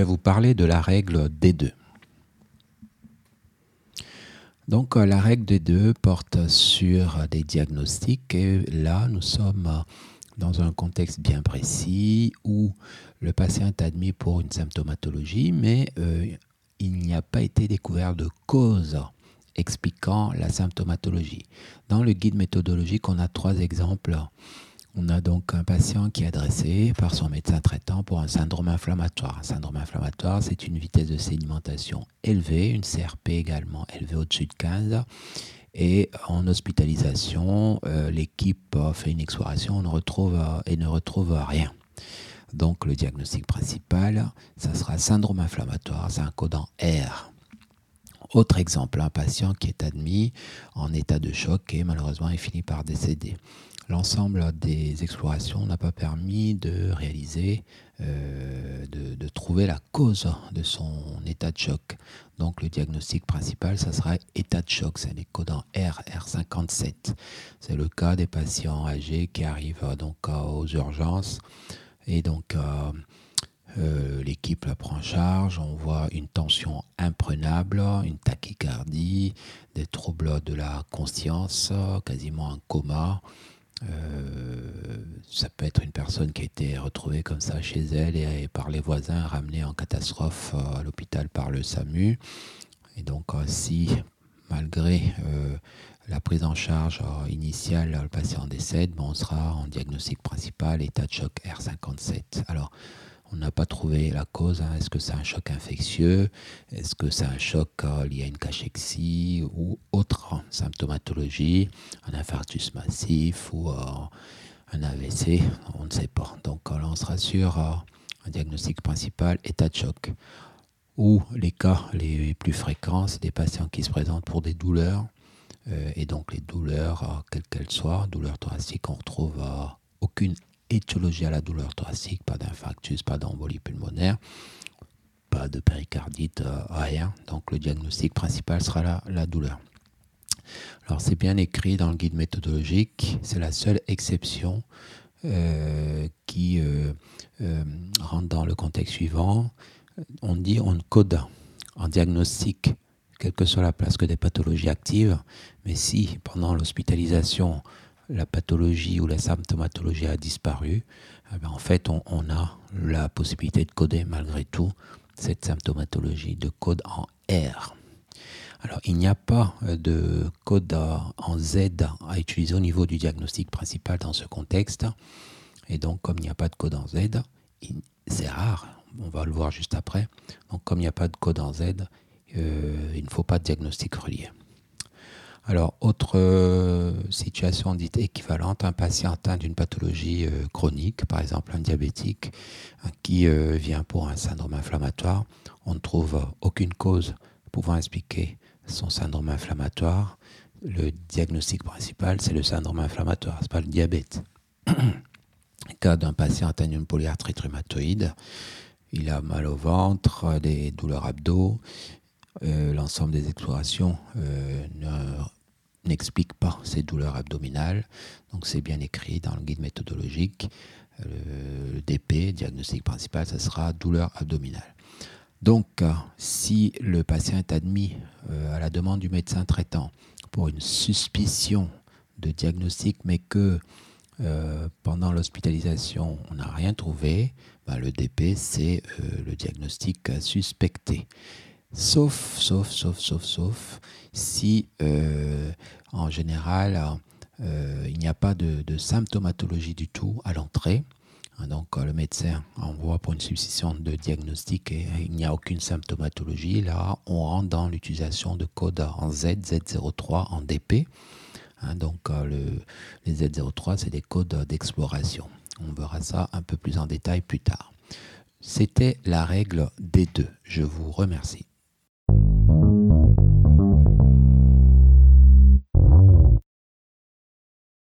vais vous parler de la règle D2. Donc euh, la règle D2 porte sur des diagnostics et là nous sommes dans un contexte bien précis où le patient est admis pour une symptomatologie mais euh, il n'y a pas été découvert de cause expliquant la symptomatologie. Dans le guide méthodologique, on a trois exemples on a donc un patient qui est adressé par son médecin traitant pour un syndrome inflammatoire. Un syndrome inflammatoire, c'est une vitesse de sédimentation élevée, une CRP également élevée au-dessus de 15. Et en hospitalisation, euh, l'équipe fait une exploration retrouve, euh, et ne retrouve rien. Donc le diagnostic principal, ça sera syndrome inflammatoire, c'est un codant R. Autre exemple, un patient qui est admis en état de choc et malheureusement il finit par décéder l'ensemble des explorations n'a pas permis de réaliser, euh, de, trouver la cause de son état de choc. Donc le diagnostic principal, ça sera état de choc, c'est les codants R, R57. C'est le cas des patients âgés qui arrivent euh, donc euh, aux urgences et donc l'équipe la prend en charge, on voit une tension imprenable, une tachycardie, des troubles de la conscience, quasiment un coma, euh, ça peut être une personne qui a été retrouvée comme ça chez elle et, par les voisins ramenée en catastrophe euh, à l'hôpital par le SAMU. Et donc euh, si malgré la prise en charge initiale, le patient décède, on sera en diagnostic principal état de choc R57. Alors on n'a pas trouvé la cause. Hein. Est-ce que c'est un choc infectieux? Est-ce que c'est un choc euh, lié à une cachexie ou autre? Symptomatologie Un infarctus massif ou euh, un AVC On ne sait pas. Donc là, on sera sur euh, un diagnostic principal, état de choc. Ou les cas les plus fréquents, c'est des patients qui se présentent pour des douleurs. et donc les douleurs, quelles qu'elles soient, douleurs thoraciques, on retrouve aucune étiologie à la douleur thoracique, pas d'infarctus, pas d'embolie pulmonaire, pas de péricardite, euh, rien. Donc le diagnostic principal sera la douleur. Alors c'est bien écrit dans le guide méthodologique, c'est la seule exception euh, qui euh, rentre dans le contexte suivant. On dit on code en diagnostic, quelle que soit la place, que des pathologies actives, mais si pendant l'hospitalisation la pathologie ou la symptomatologie a disparu, eh ben, en fait, on, a la possibilité de coder malgré tout cette symptomatologie de code en R. Alors, il n'y a pas de code en Z à utiliser au niveau du diagnostic principal dans ce contexte. Et donc, comme il n'y a pas de code en Z, c'est rare, on va le voir juste après. Donc, comme il n'y a pas de code en Z, euh, il ne faut pas de diagnostic relié. Alors, autre euh, situation dite équivalente, un patient atteint d'une pathologie euh, chronique, par exemple un diabétique, qui euh, vient pour un syndrome inflammatoire, on ne trouve aucune cause pouvant expliquer son syndrome inflammatoire. Le diagnostic principal, c'est le syndrome inflammatoire, ce n'est pas le diabète. Cas d'un patient atteint d'une polyarthrite rhumatoïde, il a mal au ventre, des douleurs abdos, euh, l'ensemble des explorations euh, n'explique pas ces douleurs abdominales. Donc c'est bien écrit dans le guide méthodologique. Euh, le DP, diagnostic principal, ce sera douleur abdominale. Donc si le patient est admis à la demande du médecin traitant pour une suspicion de diagnostic, mais que pendant l'hospitalisation, on n'a rien trouvé, ben, le DP, c'est le diagnostic suspecté. Sauf, sauf, sauf, sauf, sauf, si euh, en général euh, il n'y a pas de, symptomatologie du tout à l'entrée. Hein, donc euh, le médecin envoie pour une substitution de diagnostic et il n'y a aucune symptomatologie. Là, on rentre dans l'utilisation de codes en Z, Z03, en DP. Hein, donc le, les Z03, c'est des codes d'exploration. On verra ça un peu plus en détail plus tard. C'était la règle des deux. Je vous remercie.